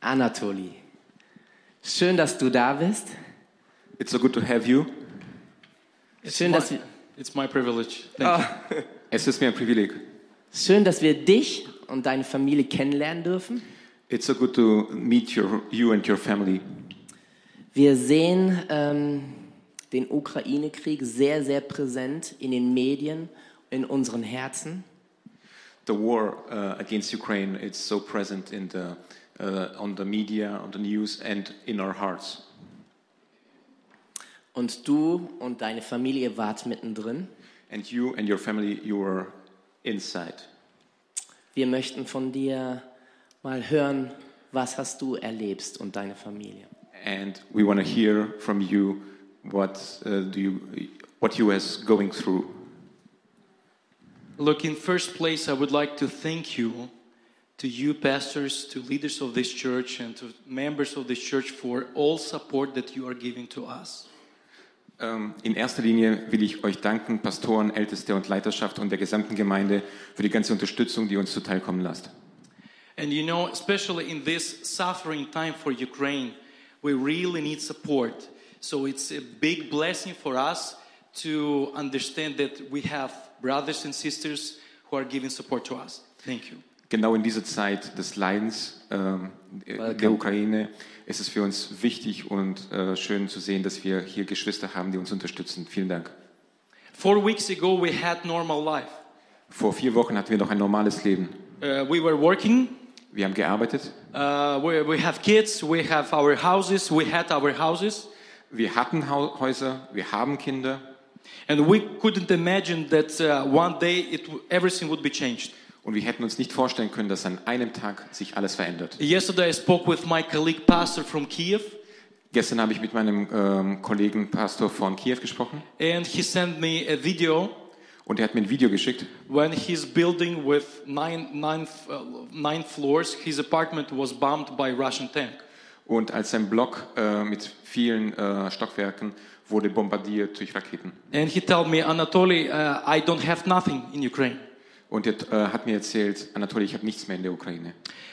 Anatoli. Schön, dass du da bist. It's so good to have you. Schön, dass wir, It's my privilege. Thank you. Es ist mir ein Privileg. schön, dass wir dich und deine Familie kennenlernen dürfen. It's so good to meet your, you and your family. Wir sehen ähm, den Ukraine-Krieg sehr, sehr präsent in den Medien, in unseren Herzen. The war uh, against Ukraine it's so present in the, on the media, on the news, and in our hearts. Und du und deine Familie wart mittendrin. And you and your family, you are inside. Wir möchten von dir mal hören, was hast du erlebst und deine Familie. And we want to hear from you what uh, do you what you is going through. Look, in first place, I would like to thank you, to you, pastors, to leaders of this church, and to members of this church for all support that you are giving to us. Ähm, In erster Linie will ich euch danken, Pastoren, Älteste und Leiterschaft und der gesamten Gemeinde, für die ganze Unterstützung, die uns zuteilkommen lasst. And you know, especially in this suffering time for Ukraine, we really need support. So it's a big blessing for us to understand that we have brothers and sisters who are giving support to us. Thank you. Genau in dieser Zeit des Leidens ähm, der Ukraine ist es für uns wichtig und äh, schön zu sehen, dass wir hier Geschwister haben, die uns unterstützen. Vielen Dank. Four weeks ago, we had normal life. Vor vier Wochen hatten wir noch ein normales Leben. Uh, we were working. Wir haben gearbeitet, Uh, we, we have kids. We have our houses. We had our houses. wir hatten Häuser, wir haben Kinder And we couldn't imagine that uh, one day it, everything would be changed. Und wir hätten uns nicht vorstellen können, dass an einem Tag sich alles verändert. Yesterday, I spoke with my colleague, pastor from Kiev, Gestern habe ich mit meinem ähm, Kollegen Pastor von Kiew gesprochen and he sent me a video und er hat mir ein Video geschickt, when his building with nine, nine, uh, nine floors, his apartment was bombed by Russian tank. Und als sein Block äh, mit vielen äh, Stockwerken wurde bombardiert durch Raketen. And he told me, Anatoly, uh, I don't have nothing in Ukraine, Und er äh, hat mir erzählt, Anatoly, ich habe nichts mehr in der Ukraine.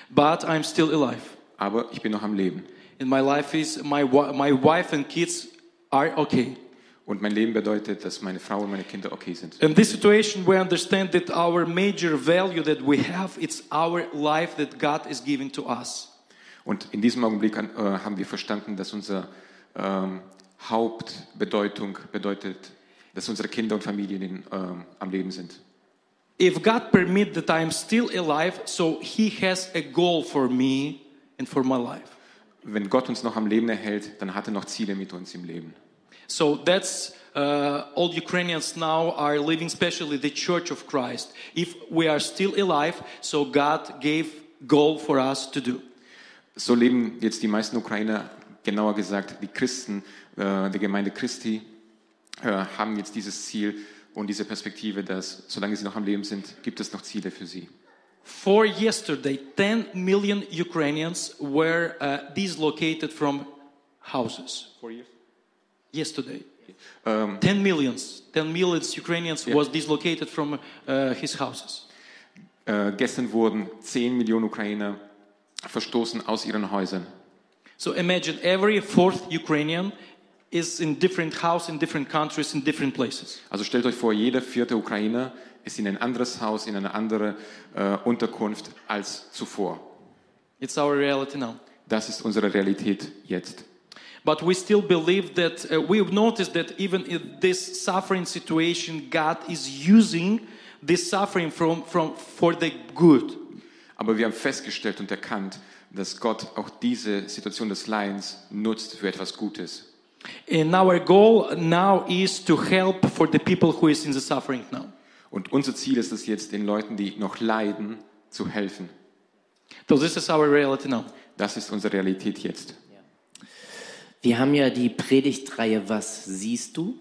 but I'm still alive. Aber ich bin noch am Leben. And my life is, my, my wife and kids are okay. Und mein Leben bedeutet, dass meine Frau und meine Kinder okay sind. In this situation, we understand that our major value that we have, it's our life that God is giving to us. Und in diesem Augenblick äh, haben wir verstanden, dass unsere ähm, Hauptbedeutung bedeutet, dass unsere Kinder und Familien in, ähm, am Leben sind. If God permit that I am still alive, so He has a goal for me and for my life. Wenn Gott uns noch am Leben erhält, dann hat er noch Ziele mit uns im Leben. So that's uh, all Ukrainians now are living, especially the Church of Christ. If we are still alive, so God gave goal for us to do. So leben jetzt die meisten Ukrainer, genauer gesagt die Christen äh, der Gemeinde Christi, äh, haben jetzt dieses Ziel und diese Perspektive, dass solange sie noch am Leben sind, gibt es noch Ziele für sie. For yesterday, 10 million Ukrainians were uh, dislocated from houses. Yesterday. Ähm, 10 millions, 10 millions Ukrainians was dislocated from uh, his houses. äh, gestern wurden 10 Millionen Ukrainer verstoßen aus ihren Häusern. So imagine every fourth Ukrainian is in different house in different countries in different places. Also stellt euch vor, jeder vierte Ukrainer ist in ein anderes Haus, in eine andere äh, Unterkunft als zuvor. It's our reality now. Das ist unsere Realität jetzt. But we still believe that uh, we've noticed that even in this suffering situation, God is using this suffering from, from, for the good. Aber wir haben festgestellt und erkannt, dass Gott auch diese Situation des Leidens nutzt für etwas Gutes. And our goal now is to help for the people who is in the suffering now. Und unser Ziel ist es jetzt, den Leuten, die noch leiden, zu helfen. So this is our reality now. Das ist unsere Realität jetzt. Wir haben ja die Predigtreihe Was siehst du?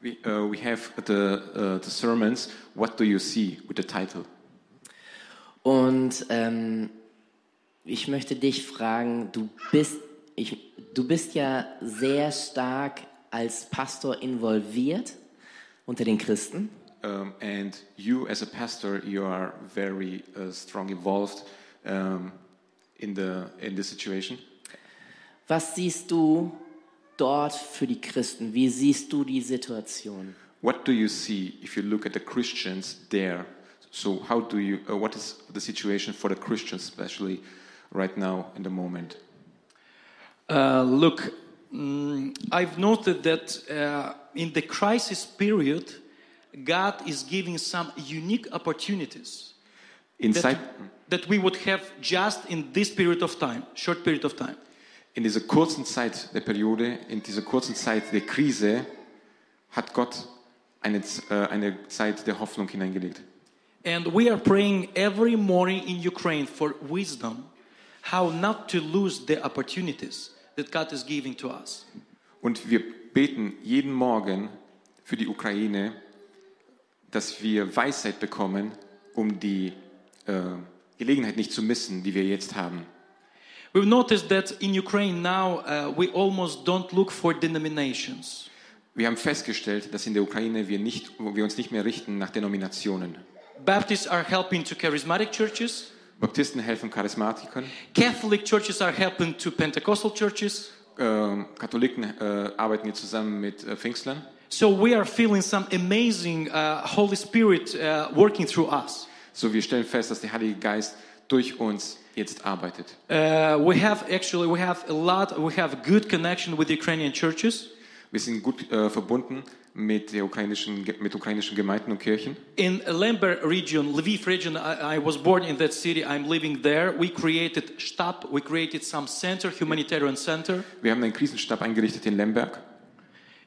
We, uh, we have the, uh, the sermons, What Do You See, with the title. Und ähm, ich möchte dich fragen, du bist, ich, du bist ja sehr stark als Pastor involviert unter den Christen. Um, and you, as a pastor, you are very uh, strong involved um, in the in this situation. Was siehst du dort für die Christen? Wie siehst du die Situation? What do you see if you look at the Christians there? So how do you? Uh, what is the situation for the Christians, especially right now in the moment? Uh, look, mm, I've noted that uh, in the crisis period, God is giving some unique opportunities In, that, that we would have just in this period of time, short period of time. in dieser kurzen Zeit der Periode, in dieser kurzen Zeit der Krise, hat Gott eine, äh, eine Zeit der Hoffnung hineingelegt. And we are praying every morning in Ukraine for wisdom, how not to lose the opportunities that God is giving to us. Und wir beten jeden Morgen für die Ukraine, dass wir Weisheit bekommen, um die äh, Gelegenheit nicht zu missen, die wir jetzt haben. We've noticed that in Ukraine now uh, we almost don't look for denominations. Wir haben festgestellt, dass in der Ukraine wir, nicht, wir uns nicht mehr richten nach Denominationen. Baptists are helping to charismatic churches. Baptisten helfen Charismatikern, Catholic churches are helping to Pentecostal churches. äh, Katholiken äh, arbeiten hier zusammen mit äh, Pfingstlern. So we are feeling some amazing uh, Holy Spirit uh, working through us. So wir stellen fest, dass der Heilige Geist durch uns jetzt arbeitet. Uh, we have actually we have a lot we have good connection with Ukrainian churches. Wir sind gut äh, verbunden mit, ukrainischen, mit ukrainischen Gemeinden und Kirchen. In Lember region, Lviv region, I, I was born in that city. I'm living there. We created Stab. We created some center, humanitarian center, Wir haben einen Krisenstab eingerichtet in Lemberg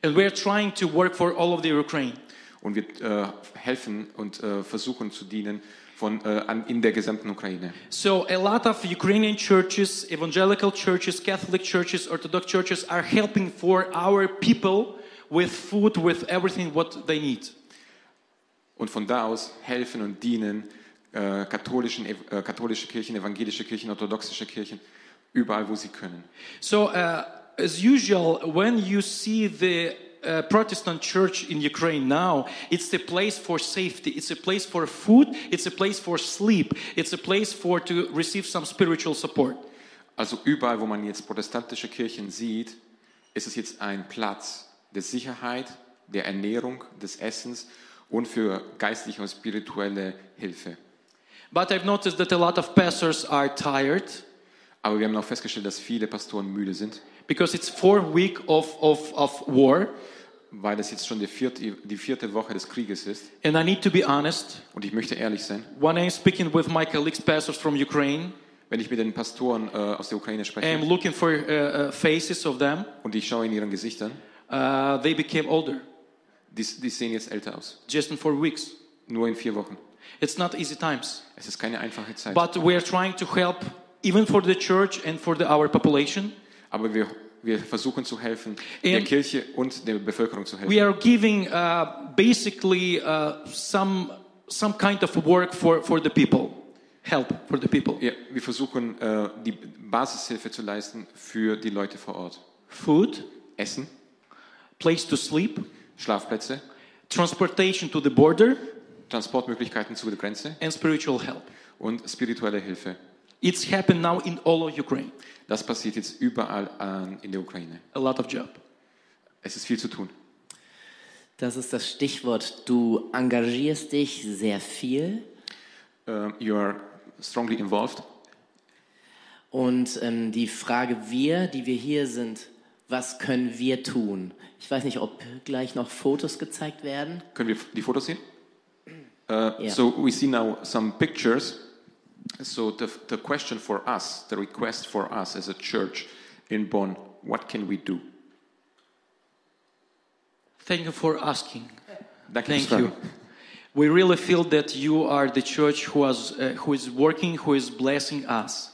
and we're trying to work for all of the Ukraine. und wir äh, helfen und äh, versuchen zu dienen von, äh, an, in der gesamten Ukraine. So a lot of Ukrainian churches, evangelical churches, Catholic churches, Orthodox churches are helping for our people with food, with everything what they need. Und von da aus helfen und dienen äh, katholischen, äh, katholische Kirchen, evangelische Kirchen, orthodoxische Kirchen, überall, wo sie können. So uh, as usual, when you see the uh, Protestant church in Ukraine now, it's a place for safety. It's a place for food. It's a place for sleep. It's a place for to receive some spiritual support. Also überall, wo man jetzt protestantische Kirchen sieht, ist es jetzt ein Platz der Sicherheit, der Ernährung, des Essens und für geistliche und spirituelle Hilfe. But I've noticed that a lot of pastors are tired Aber wir haben auch festgestellt, dass viele Pastoren müde sind, because it's four week of, of, of war. weil es jetzt schon die vierte, die vierte Woche des Krieges ist. And I need to be honest. Und ich möchte ehrlich sein, When I'm speaking with my colleagues, pastors from Ukraine, wenn ich mit den Pastoren äh, aus der Ukraine I'm spreche looking for uh, uh, faces of them. und ich schaue in ihren Gesichtern, Uh, they became older die, die sehen jetzt älter aus. just in four weeks. Nur in vier Wochen. It's not easy times. Es ist keine einfache Zeit. But we are trying to help even for the church and for the, our population. Aber wir, wir versuchen zu helfen, der Kirche und der Bevölkerung zu helfen. We are giving uh, basically uh, some, some kind of work for, for the people, help for the people. Ja, wir versuchen, äh, die Basishilfe zu leisten für die Leute vor Ort. Food, Essen, place to sleep, Schlafplätze, transportation to the border, Transportmöglichkeiten zu der Grenze and spiritual help. und spirituelle Hilfe. It's happened now in all of Ukraine. Das passiert jetzt überall an, in der Ukraine. A lot of job. Es ist viel zu tun. Das ist das Stichwort. Du engagierst dich sehr viel Äh, you are strongly involved. und ähm, die Frage wir, die wir hier sind, was können wir tun? Ich weiß nicht, ob gleich noch Fotos gezeigt werden. Können wir die Fotos sehen? Uh, Yeah. So we see now some pictures. So the, the question for us, the request for us as a church in Bonn, what can we do? Thank you for asking. Danke Thank fürs you. We really feel that you are the church who, has, uh, who is working, who is blessing us.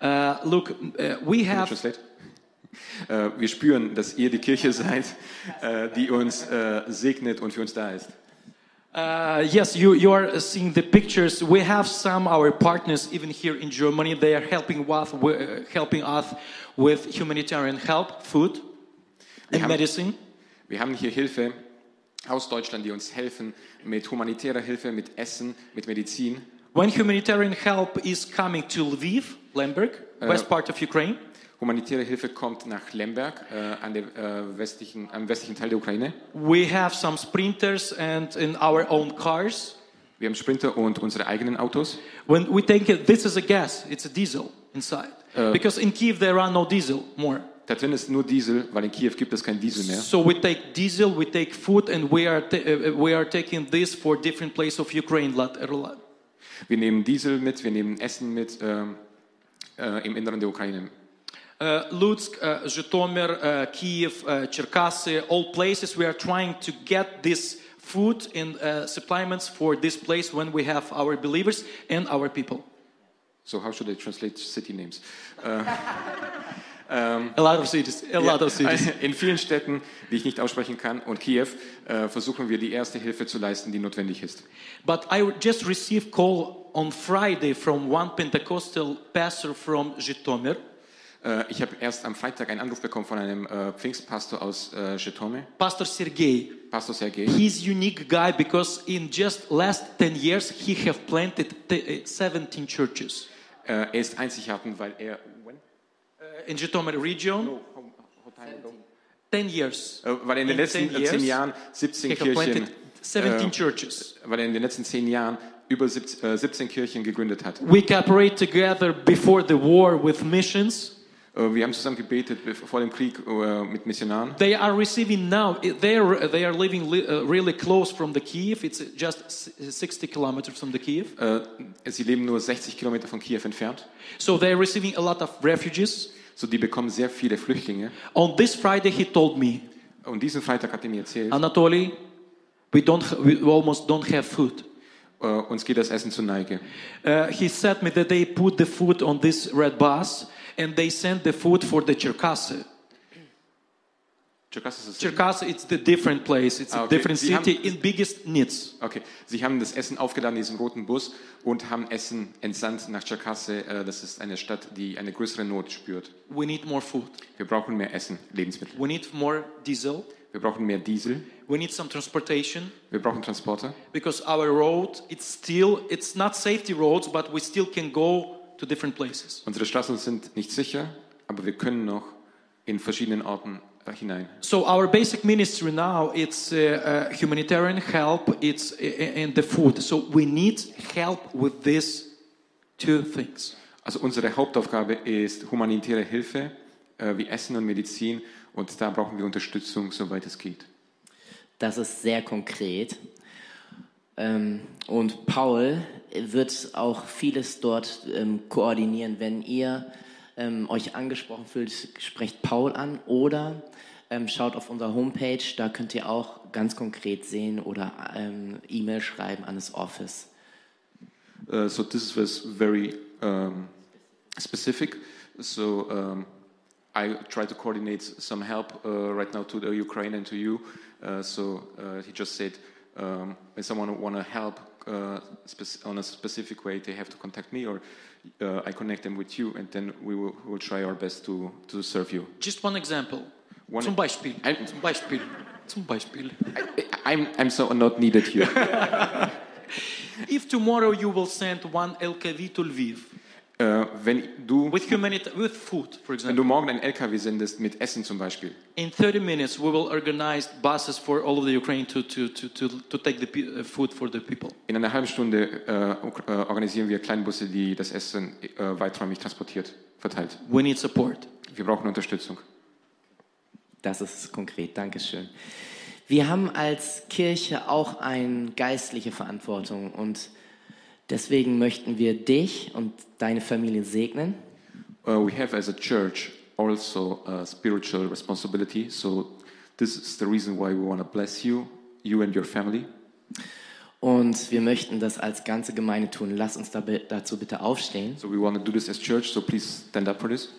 Uh, look, uh, we Can you have translate? Wir spüren, dass ihr die Kirche seid, äh, die uns äh, segnet und für uns da ist. Uh, yes, you, you are seeing the pictures. We have some our partners even here in Germany. They are helping us, uh, helping us with humanitarian help, food, and have- medicine. Wir haben hier Hilfe aus Deutschland, die uns helfen mit humanitärer Hilfe, mit Essen, mit Medizin. When humanitarian help is coming to Lviv, Lemberg, west part of Ukraine. Humanitäre Hilfe kommt nach Lemberg, äh, an der, äh, westlichen, am westlichen Teil der Ukraine. We have some sprinters and in our own cars. Wir haben Sprinter und unsere eigenen Autos. When we take it, this is a gas, it's a diesel inside. because in Kiev there are no diesel more. Da drin ist nur Diesel, weil in Kiew gibt es kein Diesel mehr. So we take diesel, we take food, and we are, ta- uh, we are taking this for different places of Ukraine. lot. Wir nehmen Diesel mit, wir nehmen Essen mit ähm, äh, im Inneren der Ukraine. Uh, Lutsk, uh, Zhytomyr, uh, Kiev, uh, Cherkasy, all places we are trying to get this food and uh, supplements for this place when we have our believers and our people. So how should I translate city names? A lot of cities, a lot of cities. In vielen Städten, die ich nicht aussprechen kann, und Kiew, äh, versuchen wir die erste Hilfe zu leisten, die notwendig ist. But I just received a call on Friday from one Pentecostal pastor from Zhytomyr. Äh, ich habe erst am Freitag einen Anruf bekommen von einem äh, Pfingstpastor aus äh, Zhytomyr, Pastor Sergei. Pastor Sergei. He's unique guy because in just last 10 years he have planted t- uh, 17 churches. Äh, er ist einzigartig, weil er in Zhytomyr region, 10 years. Weil in den In letzten 10 äh, years, zehn Jahren 17 He have Kirchen, planted 17 äh, churches. weil er in den letzten zehn Jahren über 17, äh, 17 Kirchen gegründet hat. We cooperate together before the war with missions. Äh, wir haben zusammen gebetet vor dem Krieg äh, mit Missionaren. They are receiving now. They are they are living li- uh, really close from the Kiev. It's just s- 60 kilometers from the Kiev. Äh, sie leben nur 60 Kilometer von Kiew entfernt. So they are receiving a lot of refugees. So, die bekommen sehr viele Flüchtlinge. On this Friday, he told me, Und diesen Freitag hat er mir erzählt, Anatoly, we don't we almost don't have food. äh, uns geht das Essen zur Neige. Uh, he said me that they put the food on this red bus and they sent the food for the Cherkasy. Cherkasy, it's the different place. It's Ah, a okay. different Sie haben- city in biggest needs. Okay, sie haben das Essen aufgeladen in diesem roten Bus und haben Essen entsandt nach Tscherkasse. Äh, das ist eine Stadt, die eine größere Not spürt. We need more food. Wir brauchen mehr Essen, Lebensmittel. We need more diesel. Wir brauchen mehr Diesel. We need some transportation Wir brauchen Transporter. because our road it's still it's not safety roads, but we still can go to different places. Unsere Straßen sind nicht sicher, aber wir können noch in verschiedenen Orten äh, hinein. So our basic ministry now it's uh, uh, humanitarian help, it's uh, and the food. So we need help with these two things. Also unsere Hauptaufgabe ist humanitäre Hilfe, äh, wie Essen und Medizin. Und da brauchen wir Unterstützung, soweit es geht. Das ist sehr konkret. Ähm, und Paul wird auch vieles dort ähm, koordinieren. Wenn ihr ähm, euch angesprochen fühlt, sprecht Paul an oder ähm, schaut auf unserer Homepage, da könnt ihr auch ganz konkret sehen oder ähm, E-Mail schreiben an das Office. Uh, so this was very um, specific. So um, I try to coordinate some help uh, right now to the Ukraine and to you. Uh, so uh, he just said, um, when someone want to help uh, on a specific way, they have to contact me, or uh, I connect them with you, and then we will, will try our best to to serve you. Just one example. One- Zum Beispiel. Ein- Zum Beispiel. Zum Beispiel. I, I'm I'm so not needed here. If tomorrow you will send one LKV to Lviv äh, wenn du with humanity with food, for wenn example, du morgen einen LKW sendest mit Essen zum Beispiel, in 30 minutes we will organize buses for all of the Ukraine to to to to, to take the pe- uh, food for the people. In einer halben Stunde äh, äh, organisieren wir Kleinbusse, die das Essen äh, weiträumig transportiert, verteilt. We need support. Wir brauchen Unterstützung. Das ist konkret. Dankeschön. Wir haben als Kirche auch eine geistliche Verantwortung und deswegen möchten wir dich und deine Familie segnen. Uh, we have as a church also a spiritual responsibility. So this is the reason why we want to bless you, you and your family. Und wir möchten das als ganze Gemeinde tun. Lass uns da, dazu bitte aufstehen. So we want to do this as church. So please stand up for this.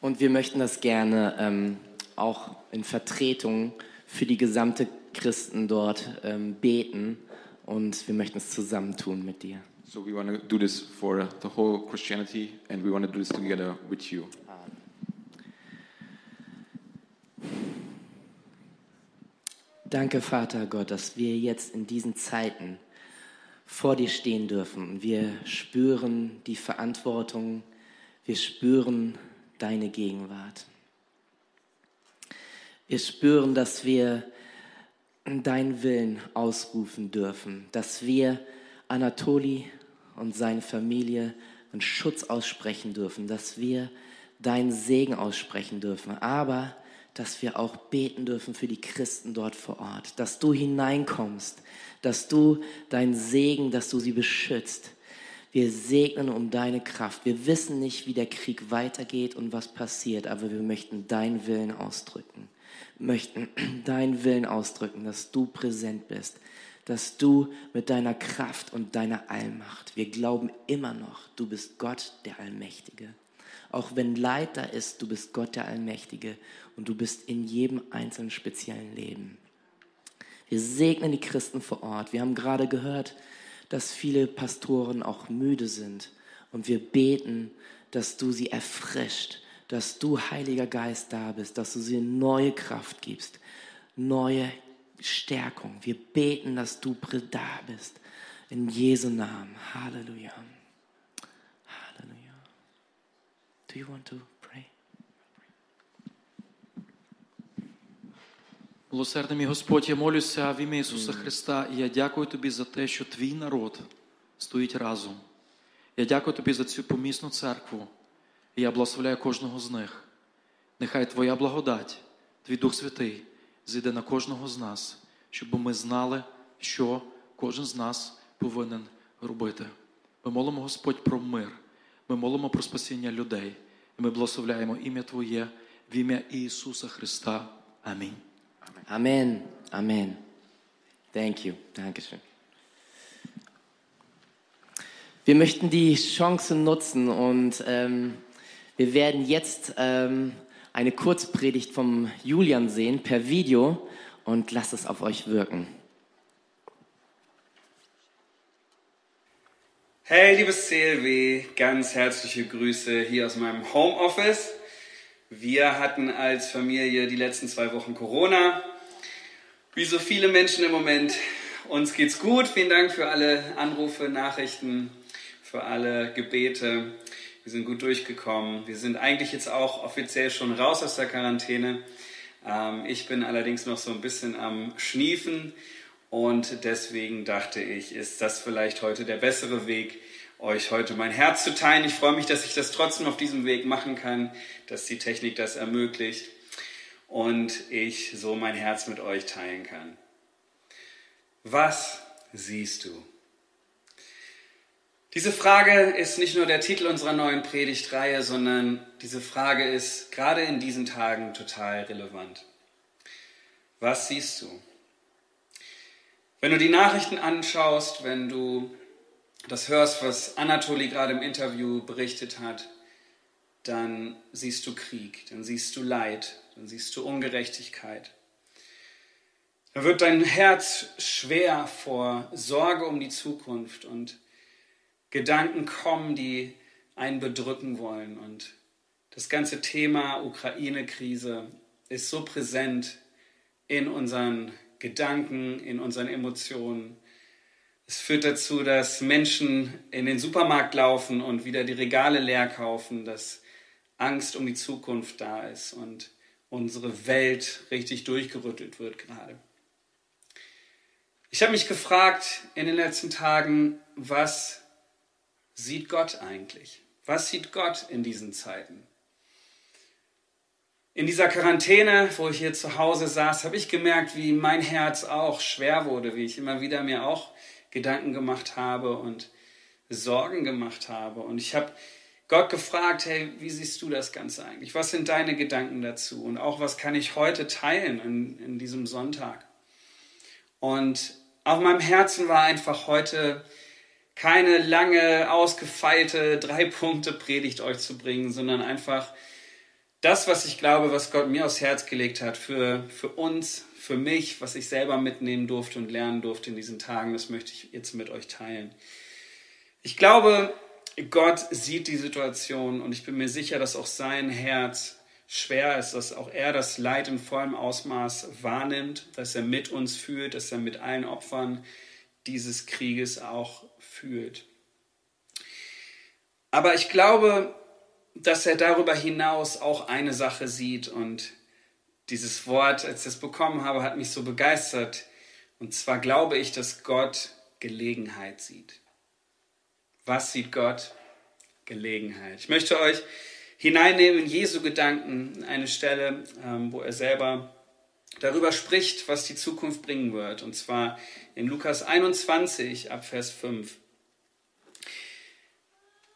Und wir möchten das gerne ähm, auch in Vertretung für die gesamte Christen dort ähm, beten. Und wir möchten es zusammen tun mit dir. So we want to do this for the whole Christianity, and we want to do this together with you. Danke, Vater Gott, dass wir jetzt in diesen Zeiten vor dir stehen dürfen. Wir spüren die Verantwortung, Wir spüren deine Gegenwart. Wir spüren, dass wir deinen Willen ausrufen dürfen, dass wir Anatoli und seine Familie einen Schutz aussprechen dürfen, dass wir deinen Segen aussprechen dürfen, aber dass wir auch beten dürfen für die Christen dort vor Ort, dass du hineinkommst, dass du deinen Segen, dass du sie beschützt. Wir segnen um deine Kraft. Wir wissen nicht, wie der Krieg weitergeht und was passiert, aber wir möchten deinen Willen ausdrücken möchten deinen Willen ausdrücken, dass du präsent bist, dass du mit deiner Kraft und deiner Allmacht, wir glauben immer noch, du bist Gott der Allmächtige. Auch wenn Leid da ist, du bist Gott der Allmächtige und du bist in jedem einzelnen speziellen Leben. Wir segnen die Christen vor Ort. Wir haben gerade gehört, dass viele Pastoren auch müde sind und wir beten, dass du sie erfrischt, dass du, Heiliger Geist, da bist, dass du sie neue Kraft gibst, neue Stärkung. Wir beten, dass du da bist. In Jesu Namen. Halleluja. Halleluja. Do you want to pray? Милосердний мій Господь, я молюся в ім'я Ісуса Христа, і я дякую Тобі за те, що Твій народ стоїть разом. Я дякую Тобі за цю помісну церкву. І я благословляю кожного з них. Нехай Твоя благодать, Твій Дух Святий, зійде на кожного з нас, щоб ми знали, що кожен з нас повинен робити. Ми молимо Господь про мир, ми молимо про спасіння людей. І ми благословляємо ім'я Твоє в ім'я Ісуса Христа. Амінь. Amen. Amen. Thank you. Dankeschön. Wir möchten die Chance nutzen und ähm, wir werden jetzt ähm, eine Kurzpredigt vom Julian sehen per Video und lasst es auf euch wirken. Hey, liebes CLW, ganz herzliche Grüße hier aus meinem Homeoffice. Wir hatten als Familie die letzten zwei Wochen Corona. Wie so viele Menschen im Moment, uns geht's gut. Vielen Dank für alle Anrufe, Nachrichten, für alle Gebete. Wir sind gut durchgekommen. Wir sind eigentlich jetzt auch offiziell schon raus aus der Quarantäne. Ähm, ich bin allerdings noch so ein bisschen am Schniefen und deswegen dachte ich, ist das vielleicht heute der bessere Weg, euch heute mein Herz zu teilen. Ich freue mich, dass ich das trotzdem auf diesem Weg machen kann, dass die Technik das ermöglicht und ich so mein Herz mit euch teilen kann. Was siehst du? Diese Frage ist nicht nur der Titel unserer neuen Predigtreihe, sondern diese Frage ist gerade in diesen Tagen total relevant. Was siehst du? Wenn du die Nachrichten anschaust, wenn du das hörst, was Anatoli gerade im Interview berichtet hat, dann siehst du Krieg, dann siehst du Leid, dann siehst du Ungerechtigkeit. Da wird dein Herz schwer vor Sorge um die Zukunft und Gedanken kommen, die einen bedrücken wollen. Und das ganze Thema Ukraine-Krise ist so präsent in unseren Gedanken, in unseren Emotionen. Es führt dazu, dass Menschen in den Supermarkt laufen und wieder die Regale leer kaufen, dass Angst um die Zukunft da ist und unsere Welt richtig durchgerüttelt wird gerade. Ich habe mich gefragt in den letzten Tagen, was sieht Gott eigentlich? Was sieht Gott in diesen Zeiten? In dieser Quarantäne, wo ich hier zu Hause saß, habe ich gemerkt, wie mein Herz auch schwer wurde, wie ich immer wieder mir auch Gedanken gemacht habe und Sorgen gemacht habe. Und ich habe Gott gefragt, hey, wie siehst du das Ganze eigentlich? Was sind deine Gedanken dazu? Und auch, was kann ich heute teilen in, in diesem Sonntag? Und auf meinem Herzen war einfach heute keine lange, ausgefeilte Drei-Punkte-Predigt euch zu bringen, sondern einfach das, was ich glaube, was Gott mir aufs Herz gelegt hat, für, für uns, für mich, was ich selber mitnehmen durfte und lernen durfte in diesen Tagen, das möchte ich jetzt mit euch teilen. Ich glaube, Gott sieht die Situation und ich bin mir sicher, dass auch sein Herz schwer ist, dass auch er das Leid in vollem Ausmaß wahrnimmt, dass er mit uns fühlt, dass er mit allen Opfern dieses Krieges auch fühlt. Aber ich glaube, dass er darüber hinaus auch eine Sache sieht und dieses Wort, als ich es bekommen habe, hat mich so begeistert. Und zwar glaube ich, dass Gott Gelegenheit sieht. Was sieht Gott? Gelegenheit. Ich möchte euch hineinnehmen in Jesu Gedanken, eine Stelle, ähm, wo er selber darüber spricht, was die Zukunft bringen wird. Und zwar in Lukas 21 ab Vers 5.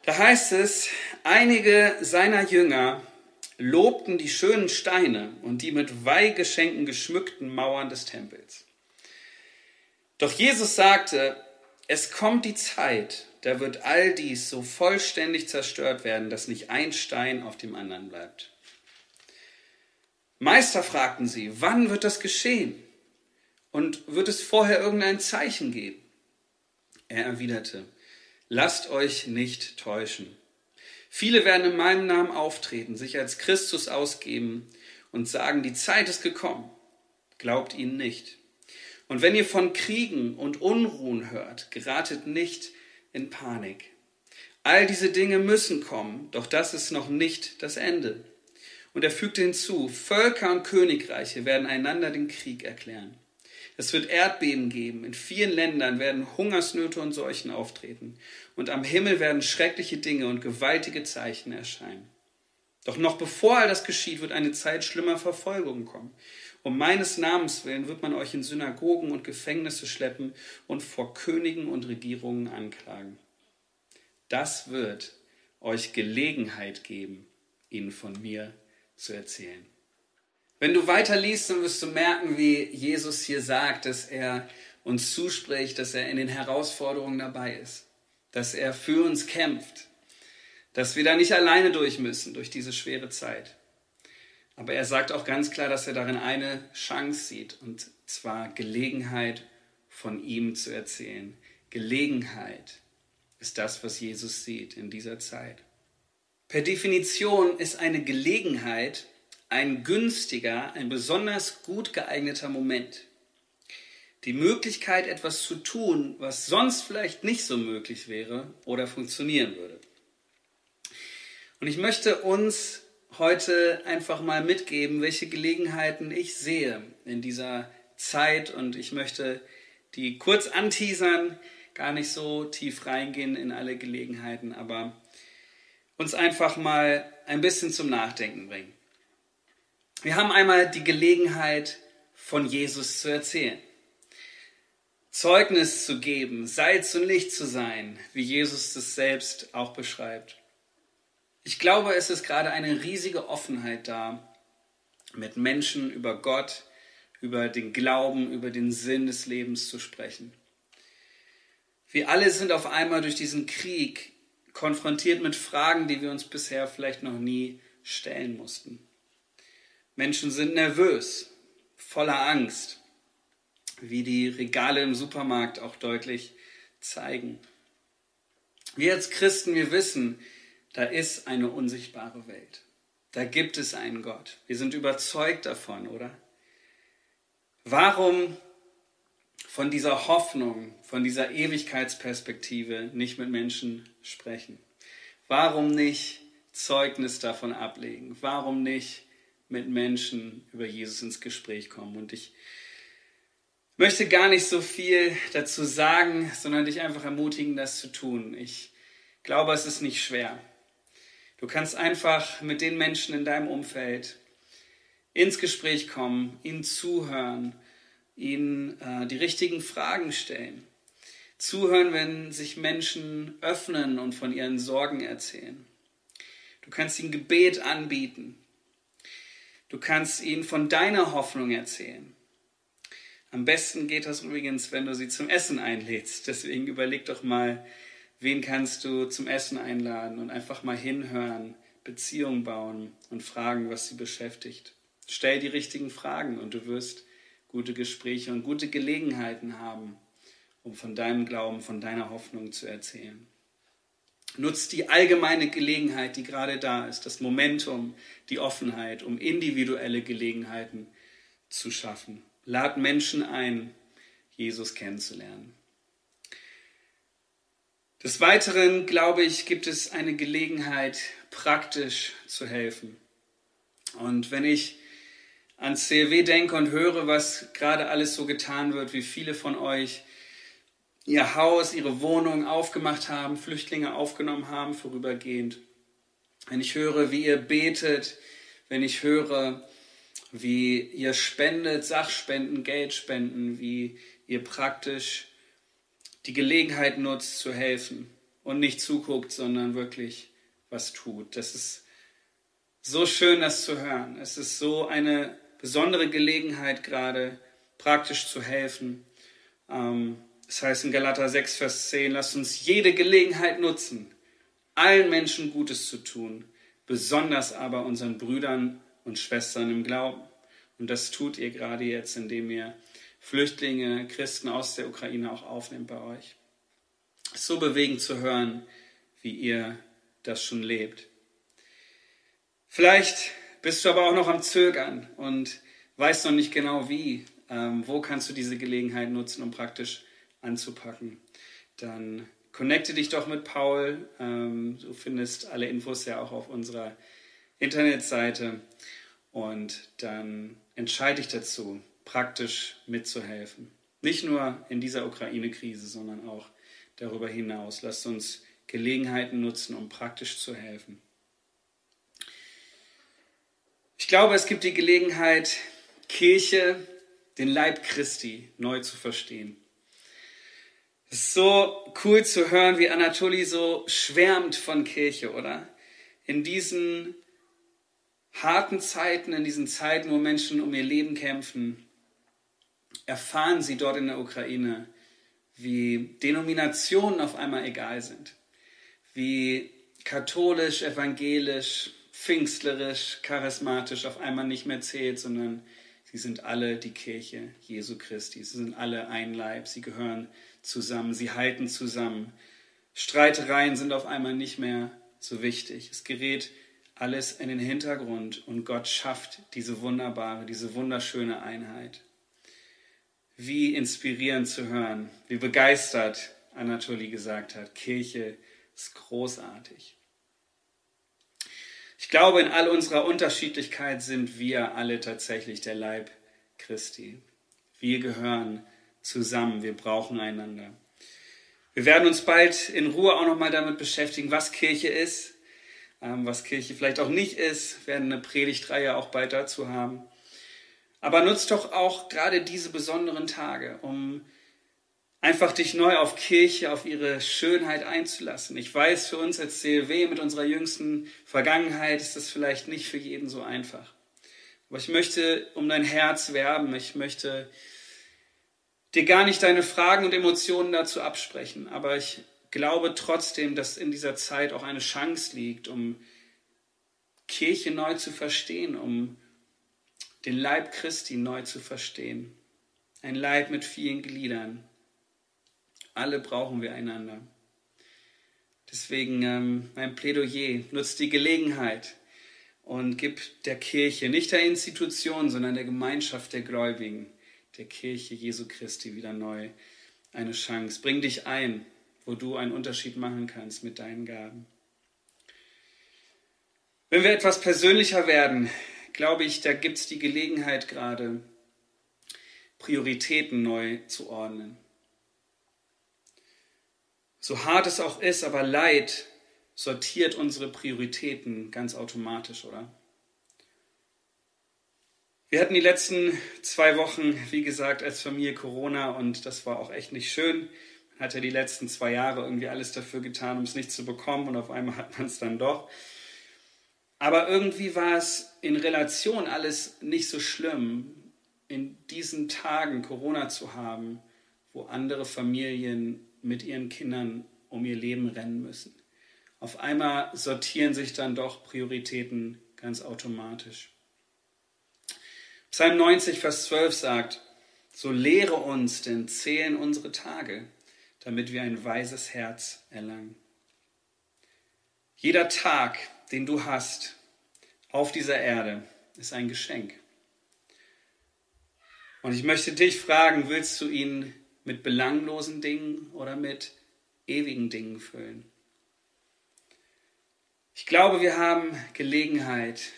Da heißt es, einige seiner Jünger lobten die schönen Steine und die mit Weihgeschenken geschmückten Mauern des Tempels. Doch Jesus sagte, es kommt die Zeit, da wird all dies so vollständig zerstört werden, dass nicht ein Stein auf dem anderen bleibt. Meister fragten sie, wann wird das geschehen? Und wird es vorher irgendein Zeichen geben? Er erwiderte, lasst euch nicht täuschen. Viele werden in meinem Namen auftreten, sich als Christus ausgeben und sagen, die Zeit ist gekommen. Glaubt ihnen nicht. Und wenn ihr von Kriegen und Unruhen hört, geratet nicht in Panik. All diese Dinge müssen kommen, doch das ist noch nicht das Ende. Und er fügte hinzu, Völker und Königreiche werden einander den Krieg erklären. Es wird Erdbeben geben, in vielen Ländern werden Hungersnöte und Seuchen auftreten, und am Himmel werden schreckliche Dinge und gewaltige Zeichen erscheinen. Doch noch bevor all das geschieht, wird eine Zeit schlimmer Verfolgung kommen. Um meines Namens willen wird man euch in Synagogen und Gefängnisse schleppen und vor Königen und Regierungen anklagen. Das wird euch Gelegenheit geben, ihnen von mir zu erzählen. Wenn du weiter liest, dann wirst du merken, wie Jesus hier sagt, dass er uns zuspricht, dass er in den Herausforderungen dabei ist, dass er für uns kämpft, dass wir da nicht alleine durch müssen, durch diese schwere Zeit. Aber er sagt auch ganz klar, dass er darin eine Chance sieht, und zwar Gelegenheit von ihm zu erzählen. Gelegenheit ist das, was Jesus sieht in dieser Zeit. Per Definition ist eine Gelegenheit ein günstiger, ein besonders gut geeigneter Moment. Die Möglichkeit, etwas zu tun, was sonst vielleicht nicht so möglich wäre oder funktionieren würde. Und ich möchte uns heute einfach mal mitgeben, welche Gelegenheiten ich sehe in dieser Zeit und ich möchte die kurz anteasern, gar nicht so tief reingehen in alle Gelegenheiten, aber uns einfach mal ein bisschen zum Nachdenken bringen. Wir haben einmal die Gelegenheit, von Jesus zu erzählen. Zeugnis zu geben, Salz und Licht zu sein, wie Jesus es selbst auch beschreibt. Ich glaube, es ist gerade eine riesige Offenheit da, mit Menschen über Gott, über den Glauben, über den Sinn des Lebens zu sprechen. Wir alle sind auf einmal durch diesen Krieg konfrontiert mit Fragen, die wir uns bisher vielleicht noch nie stellen mussten. Menschen sind nervös, voller Angst, wie die Regale im Supermarkt auch deutlich zeigen. Wir als Christen, wir wissen, da ist eine unsichtbare Welt. Da gibt es einen Gott. Wir sind überzeugt davon, oder? Warum von dieser Hoffnung, von dieser Ewigkeitsperspektive nicht mit Menschen sprechen? Warum nicht Zeugnis davon ablegen? Warum nicht mit Menschen über Jesus ins Gespräch kommen? Und ich möchte gar nicht so viel dazu sagen, sondern dich einfach ermutigen, das zu tun. Ich glaube, es ist nicht schwer. Du kannst einfach mit den Menschen in deinem Umfeld ins Gespräch kommen, ihnen zuhören, ihnen äh, die richtigen Fragen stellen. Zuhören, wenn sich Menschen öffnen und von ihren Sorgen erzählen. Du kannst ihnen Gebet anbieten. Du kannst ihnen von deiner Hoffnung erzählen. Am besten geht das übrigens, wenn du sie zum Essen einlädst. Deswegen überleg doch mal, Wen kannst du zum Essen einladen und einfach mal hinhören, Beziehungen bauen und fragen, was sie beschäftigt? Stell die richtigen Fragen und du wirst gute Gespräche und gute Gelegenheiten haben, um von deinem Glauben, von deiner Hoffnung zu erzählen. Nutzt die allgemeine Gelegenheit, die gerade da ist, das Momentum, die Offenheit, um individuelle Gelegenheiten zu schaffen. Lad Menschen ein, Jesus kennenzulernen. Des Weiteren, glaube ich, gibt es eine Gelegenheit, praktisch zu helfen. Und wenn ich ans CLW denke und höre, was gerade alles so getan wird, wie viele von euch ihr Haus, ihre Wohnung aufgemacht haben, Flüchtlinge aufgenommen haben, vorübergehend. Wenn ich höre, wie ihr betet, wenn ich höre, wie ihr spendet, Sachspenden, Geld spenden, wie ihr praktisch die Gelegenheit nutzt zu helfen und nicht zuguckt, sondern wirklich was tut. Das ist so schön, das zu hören. Es ist so eine besondere Gelegenheit gerade, praktisch zu helfen. Ähm, das heißt in Galater 6, Vers 10, lasst uns jede Gelegenheit nutzen, allen Menschen Gutes zu tun, besonders aber unseren Brüdern und Schwestern im Glauben. Und das tut ihr gerade jetzt, indem ihr Flüchtlinge, Christen aus der Ukraine auch aufnimmt bei euch. Es ist so bewegend zu hören, wie ihr das schon lebt. Vielleicht bist du aber auch noch am Zögern und weißt noch nicht genau wie. Ähm, wo kannst du diese Gelegenheit nutzen, um praktisch anzupacken? Dann connecte dich doch mit Paul. Ähm, du findest alle Infos ja auch auf unserer Internetseite. Und dann entscheide dich dazu, praktisch mitzuhelfen. Nicht nur in dieser Ukraine-Krise, sondern auch darüber hinaus. Lasst uns Gelegenheiten nutzen, um praktisch zu helfen. Ich glaube, es gibt die Gelegenheit, Kirche, den Leib Christi, neu zu verstehen. Es ist so cool zu hören, wie Anatoli so schwärmt von Kirche, oder? In diesen harten Zeiten, in diesen Zeiten, wo Menschen um ihr Leben kämpfen, erfahren sie dort in der Ukraine, wie Denominationen auf einmal egal sind, wie katholisch, evangelisch, pfingstlerisch, charismatisch auf einmal nicht mehr zählt, sondern sie sind alle die Kirche Jesu Christi. Sie sind alle ein Leib, sie gehören zusammen, sie halten zusammen. Streitereien sind auf einmal nicht mehr so wichtig. Es gerät alles in den Hintergrund und Gott schafft diese wunderbare, diese wunderschöne Einheit. Wie inspirierend zu hören, wie begeistert Anatoly gesagt hat, Kirche ist großartig. Ich glaube, in all unserer Unterschiedlichkeit sind wir alle tatsächlich der Leib Christi. Wir gehören zusammen, wir brauchen einander. Wir werden uns bald in Ruhe auch nochmal damit beschäftigen, was Kirche ist, ähm, was Kirche vielleicht auch nicht ist, wir werden eine Predigtreihe auch bald dazu haben. Aber nutzt doch auch gerade diese besonderen Tage, um einfach dich neu auf Kirche, auf ihre Schönheit einzulassen. Ich weiß, für uns als CLW mit unserer jüngsten Vergangenheit ist das vielleicht nicht für jeden so einfach. Aber ich möchte um dein Herz werben. Ich möchte dir gar nicht deine Fragen und Emotionen dazu absprechen. Aber ich glaube trotzdem, dass in dieser Zeit auch eine Chance liegt, um Kirche neu zu verstehen, um den Leib Christi neu zu verstehen. Ein Leib mit vielen Gliedern. Alle brauchen wir einander. Deswegen ähm, mein Plädoyer, nutzt die Gelegenheit und gib der Kirche, nicht der Institution, sondern der Gemeinschaft der Gläubigen, der Kirche Jesu Christi wieder neu eine Chance. Bring dich ein wo du einen Unterschied machen kannst mit deinen Gaben. Wenn wir etwas persönlicher werden, glaube ich, da gibt es die Gelegenheit gerade, Prioritäten neu zu ordnen. So hart es auch ist, aber Leid sortiert unsere Prioritäten ganz automatisch, oder? Wir hatten die letzten zwei Wochen, wie gesagt, als Familie Corona und das war auch echt nicht schön hat ja die letzten zwei Jahre irgendwie alles dafür getan, um es nicht zu bekommen und auf einmal hat man es dann doch. Aber irgendwie war es in Relation alles nicht so schlimm, in diesen Tagen Corona zu haben, wo andere Familien mit ihren Kindern um ihr Leben rennen müssen. Auf einmal sortieren sich dann doch Prioritäten ganz automatisch. Psalm 90, Vers 12 sagt, so lehre uns denn zählen unsere Tage, damit wir ein weises Herz erlangen. Jeder Tag, den du hast auf dieser Erde, ist ein Geschenk. Und ich möchte dich fragen, willst du ihn mit belanglosen Dingen oder mit ewigen Dingen füllen. Ich glaube, wir haben Gelegenheit,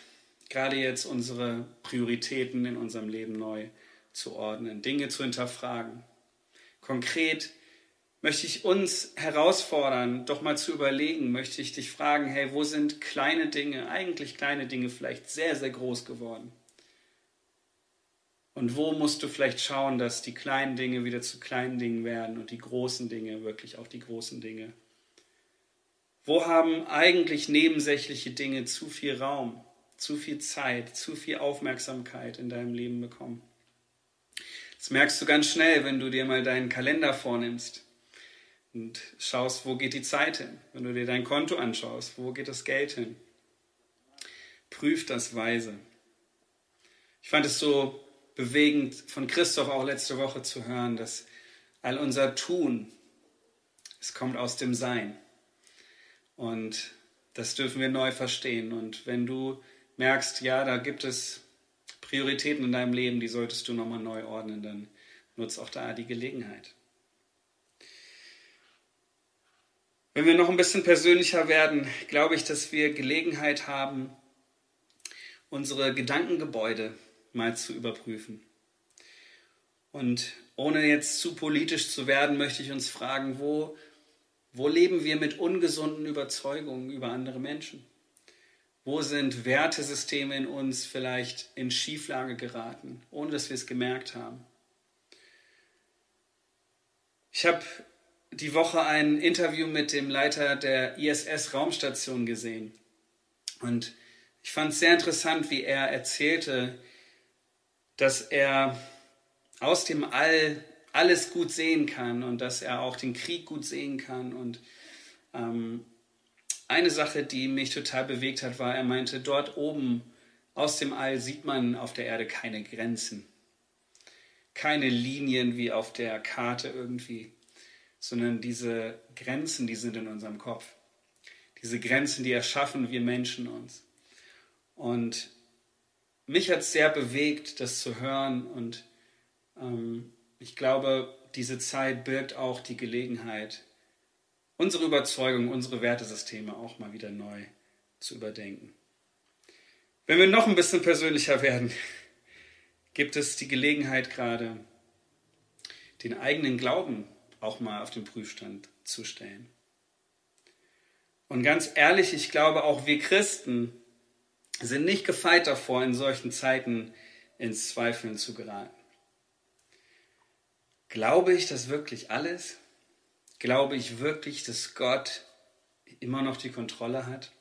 gerade jetzt unsere Prioritäten in unserem Leben neu zu ordnen, Dinge zu hinterfragen. Konkret möchte ich uns herausfordern, doch mal zu überlegen, möchte ich dich fragen, hey, wo sind kleine Dinge, eigentlich kleine Dinge vielleicht sehr, sehr groß geworden? Und wo musst du vielleicht schauen, dass die kleinen Dinge wieder zu kleinen Dingen werden und die großen Dinge wirklich auch die großen Dinge? Wo haben eigentlich nebensächliche Dinge zu viel Raum, zu viel Zeit, zu viel Aufmerksamkeit in deinem Leben bekommen? Das merkst du ganz schnell, wenn du dir mal deinen Kalender vornimmst und schaust, wo geht die Zeit hin. Wenn du dir dein Konto anschaust, wo geht das Geld hin. Prüf das weise. Ich fand es so bewegend von Christoph auch letzte Woche zu hören, dass all unser Tun, es kommt aus dem Sein. Und das dürfen wir neu verstehen. Und wenn du merkst, ja, da gibt es Prioritäten in deinem Leben, die solltest du nochmal neu ordnen, dann nutz auch da die Gelegenheit. Wenn wir noch ein bisschen persönlicher werden, glaube ich, dass wir Gelegenheit haben, unsere Gedankengebäude mal zu überprüfen. Und ohne jetzt zu politisch zu werden, möchte ich uns fragen, wo, wo leben wir mit ungesunden Überzeugungen über andere Menschen? Wo sind Wertesysteme in uns vielleicht in Schieflage geraten, ohne dass wir es gemerkt haben? Ich habe die Woche ein Interview mit dem Leiter der ISS-Raumstation gesehen. Und ich fand es sehr interessant, wie er erzählte, dass er aus dem All alles gut sehen kann und dass er auch den Krieg gut sehen kann. Und ähm, eine Sache, die mich total bewegt hat, war, er meinte, dort oben aus dem All sieht man auf der Erde keine Grenzen, keine Linien wie auf der Karte irgendwie sondern diese Grenzen, die sind in unserem Kopf. Diese Grenzen, die erschaffen wir Menschen uns. Und mich hat es sehr bewegt, das zu hören. Und ähm, ich glaube, diese Zeit birgt auch die Gelegenheit, unsere Überzeugung, unsere Wertesysteme auch mal wieder neu zu überdenken. Wenn wir noch ein bisschen persönlicher werden, gibt es die Gelegenheit gerade, den eigenen Glauben auch mal auf den Prüfstand zu stellen. Und ganz ehrlich, ich glaube, auch wir Christen sind nicht gefeit davor, in solchen Zeiten ins Zweifeln zu geraten. Glaube ich das wirklich alles? Glaube ich wirklich, dass Gott immer noch die Kontrolle hat?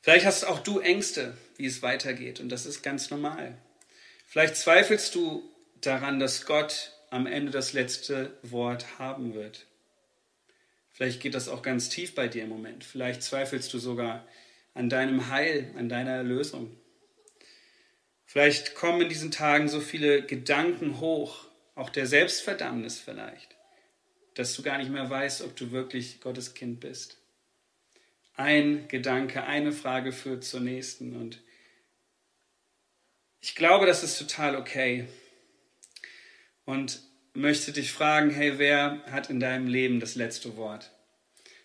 Vielleicht hast auch du Ängste, wie es weitergeht, und das ist ganz normal. Vielleicht zweifelst du daran, dass Gott am Ende das letzte Wort haben wird. Vielleicht geht das auch ganz tief bei dir im Moment. Vielleicht zweifelst du sogar an deinem Heil, an deiner Erlösung. Vielleicht kommen in diesen Tagen so viele Gedanken hoch, auch der Selbstverdammnis vielleicht, dass du gar nicht mehr weißt, ob du wirklich Gottes Kind bist. Ein Gedanke, eine Frage führt zur nächsten und ich glaube, das ist total okay und möchte dich fragen, hey, wer hat in deinem Leben das letzte Wort?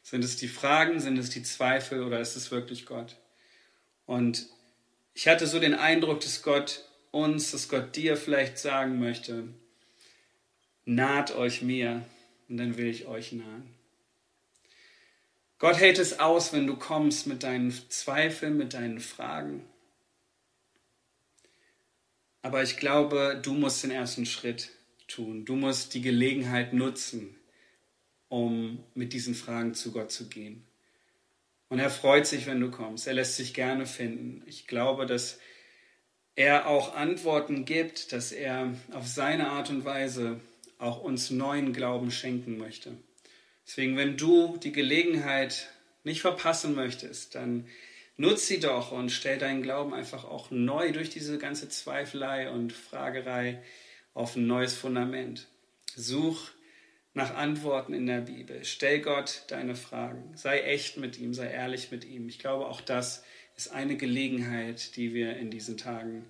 Sind es die Fragen, sind es die Zweifel oder ist es wirklich Gott? Und ich hatte so den Eindruck, dass Gott uns, dass Gott dir vielleicht sagen möchte, naht euch mir und dann will ich euch nahen. Gott hält es aus, wenn du kommst mit deinen Zweifeln, mit deinen Fragen. Aber ich glaube, du musst den ersten Schritt tun. Du musst die Gelegenheit nutzen, um mit diesen Fragen zu Gott zu gehen. Und er freut sich, wenn du kommst. Er lässt sich gerne finden. Ich glaube, dass er auch Antworten gibt, dass er auf seine Art und Weise auch uns neuen Glauben schenken möchte. Deswegen, wenn du die Gelegenheit nicht verpassen möchtest, dann nutz sie doch und stell deinen Glauben einfach auch neu durch diese ganze Zweifelei und Fragerei auf ein neues Fundament. Such nach Antworten in der Bibel. Stell Gott deine Fragen. Sei echt mit ihm, sei ehrlich mit ihm. Ich glaube, auch das ist eine Gelegenheit, die wir in diesen Tagen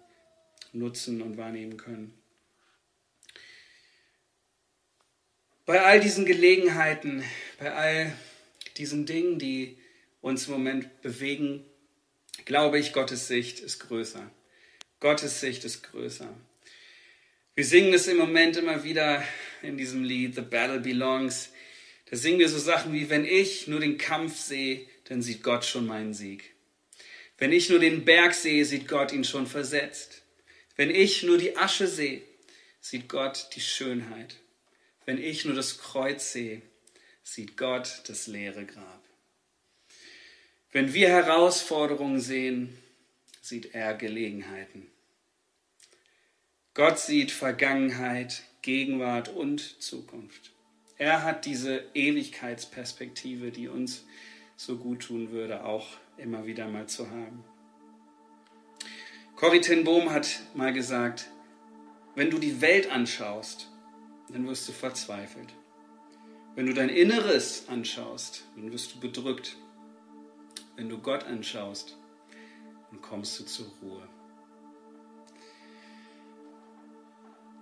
nutzen und wahrnehmen können. Bei all diesen Gelegenheiten, bei all diesen Dingen, die uns im Moment bewegen, glaube ich, Gottes Sicht ist größer. Gottes Sicht ist größer. Wir singen es im Moment immer wieder in diesem Lied The Battle Belongs. Da singen wir so Sachen wie, wenn ich nur den Kampf sehe, dann sieht Gott schon meinen Sieg. Wenn ich nur den Berg sehe, sieht Gott ihn schon versetzt. Wenn ich nur die Asche sehe, sieht Gott die Schönheit. Wenn ich nur das Kreuz sehe, sieht Gott das leere Grab. Wenn wir Herausforderungen sehen, sieht er Gelegenheiten. Gott sieht Vergangenheit, Gegenwart und Zukunft. Er hat diese Ewigkeitsperspektive, die uns so gut tun würde, auch immer wieder mal zu haben. Corrie ten Bohm hat mal gesagt, wenn du die Welt anschaust, dann wirst du verzweifelt. Wenn du dein Inneres anschaust, dann wirst du bedrückt. Wenn du Gott anschaust, dann kommst du zur Ruhe.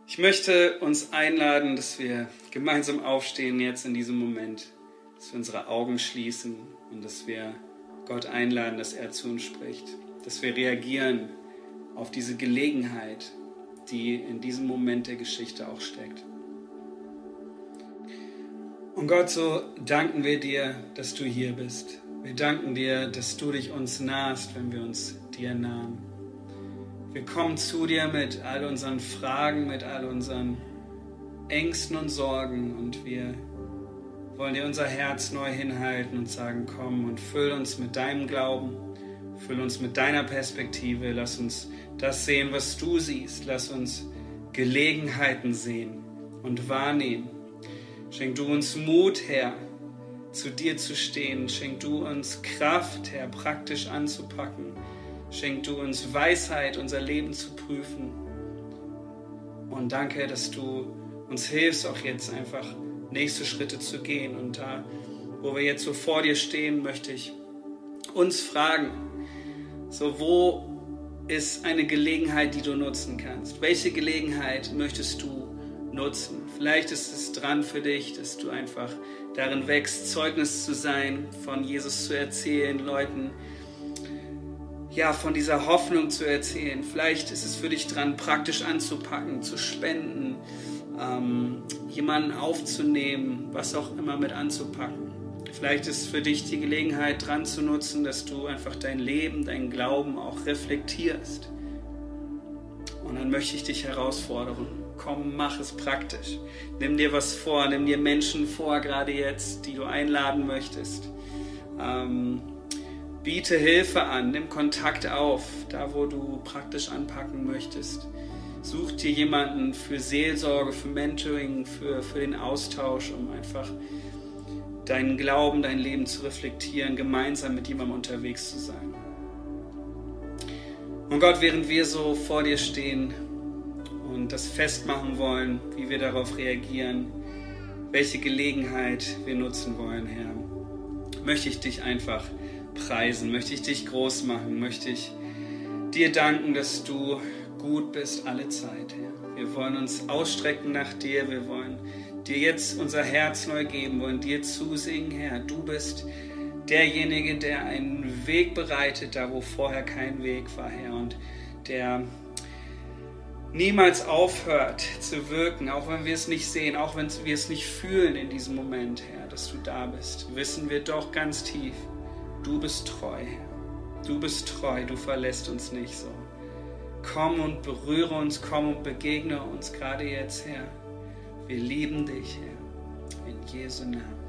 Ich möchte uns einladen, dass wir gemeinsam aufstehen jetzt in diesem Moment, dass wir unsere Augen schließen und dass wir Gott einladen, dass er zu uns spricht, dass wir reagieren auf diese Gelegenheit, die in diesem Moment der Geschichte auch steckt. Und Gott, so danken wir dir, dass du hier bist. Wir danken dir, dass du dich uns nahst, wenn wir uns dir nahen. Wir kommen zu dir mit all unseren Fragen, mit all unseren Ängsten und Sorgen und wir wollen dir unser Herz neu hinhalten und sagen, komm und füll uns mit deinem Glauben, füll uns mit deiner Perspektive, lass uns das sehen, was du siehst, lass uns Gelegenheiten sehen und wahrnehmen. Schenk du uns Mut, Herr, zu dir zu stehen. Schenk du uns Kraft, Herr, praktisch anzupacken. Schenk du uns Weisheit, unser Leben zu prüfen. Und danke, dass du uns hilfst, auch jetzt einfach nächste Schritte zu gehen. Und da, wo wir jetzt so vor dir stehen, möchte ich uns fragen, so wo ist eine Gelegenheit, die du nutzen kannst? Welche Gelegenheit möchtest du nutzen? Vielleicht ist es dran für dich, dass du einfach darin wächst, Zeugnis zu sein, von Jesus zu erzählen, Leuten ja, von dieser Hoffnung zu erzählen. Vielleicht ist es für dich dran, praktisch anzupacken, zu spenden, ähm, jemanden aufzunehmen, was auch immer mit anzupacken. Vielleicht ist es für dich die Gelegenheit dran zu nutzen, dass du einfach dein Leben, deinen Glauben auch reflektierst. Und dann möchte ich dich herausfordern. Komm, mach es praktisch. Nimm dir was vor, nimm dir Menschen vor, gerade jetzt, die du einladen möchtest. Ähm, Biete Hilfe an, nimm Kontakt auf, da wo du praktisch anpacken möchtest. Such dir jemanden für Seelsorge, für Mentoring, für, für den Austausch, um einfach deinen Glauben, dein Leben zu reflektieren, gemeinsam mit jemandem unterwegs zu sein. Und Gott, während wir so vor dir stehen und das festmachen wollen, wie wir darauf reagieren, welche Gelegenheit wir nutzen wollen, Herr, möchte ich dich einfach preisen, möchte ich dich groß machen, möchte ich dir danken, dass du gut bist alle Zeit, Herr. Wir wollen uns ausstrecken nach dir, wir wollen dir jetzt unser Herz neu geben, wollen dir zusingen, Herr. Du bist derjenige, der einen Weg bereitet, da wo vorher kein Weg war, Herr, und der niemals aufhört zu wirken, auch wenn wir es nicht sehen, auch wenn wir es nicht fühlen in diesem Moment, Herr, dass du da bist, wissen wir doch ganz tief, Du bist treu, Herr. Du bist treu, du verlässt uns nicht so. Komm und berühre uns, komm und begegne uns gerade jetzt, Herr. Wir lieben dich, Herr. In Jesu Namen.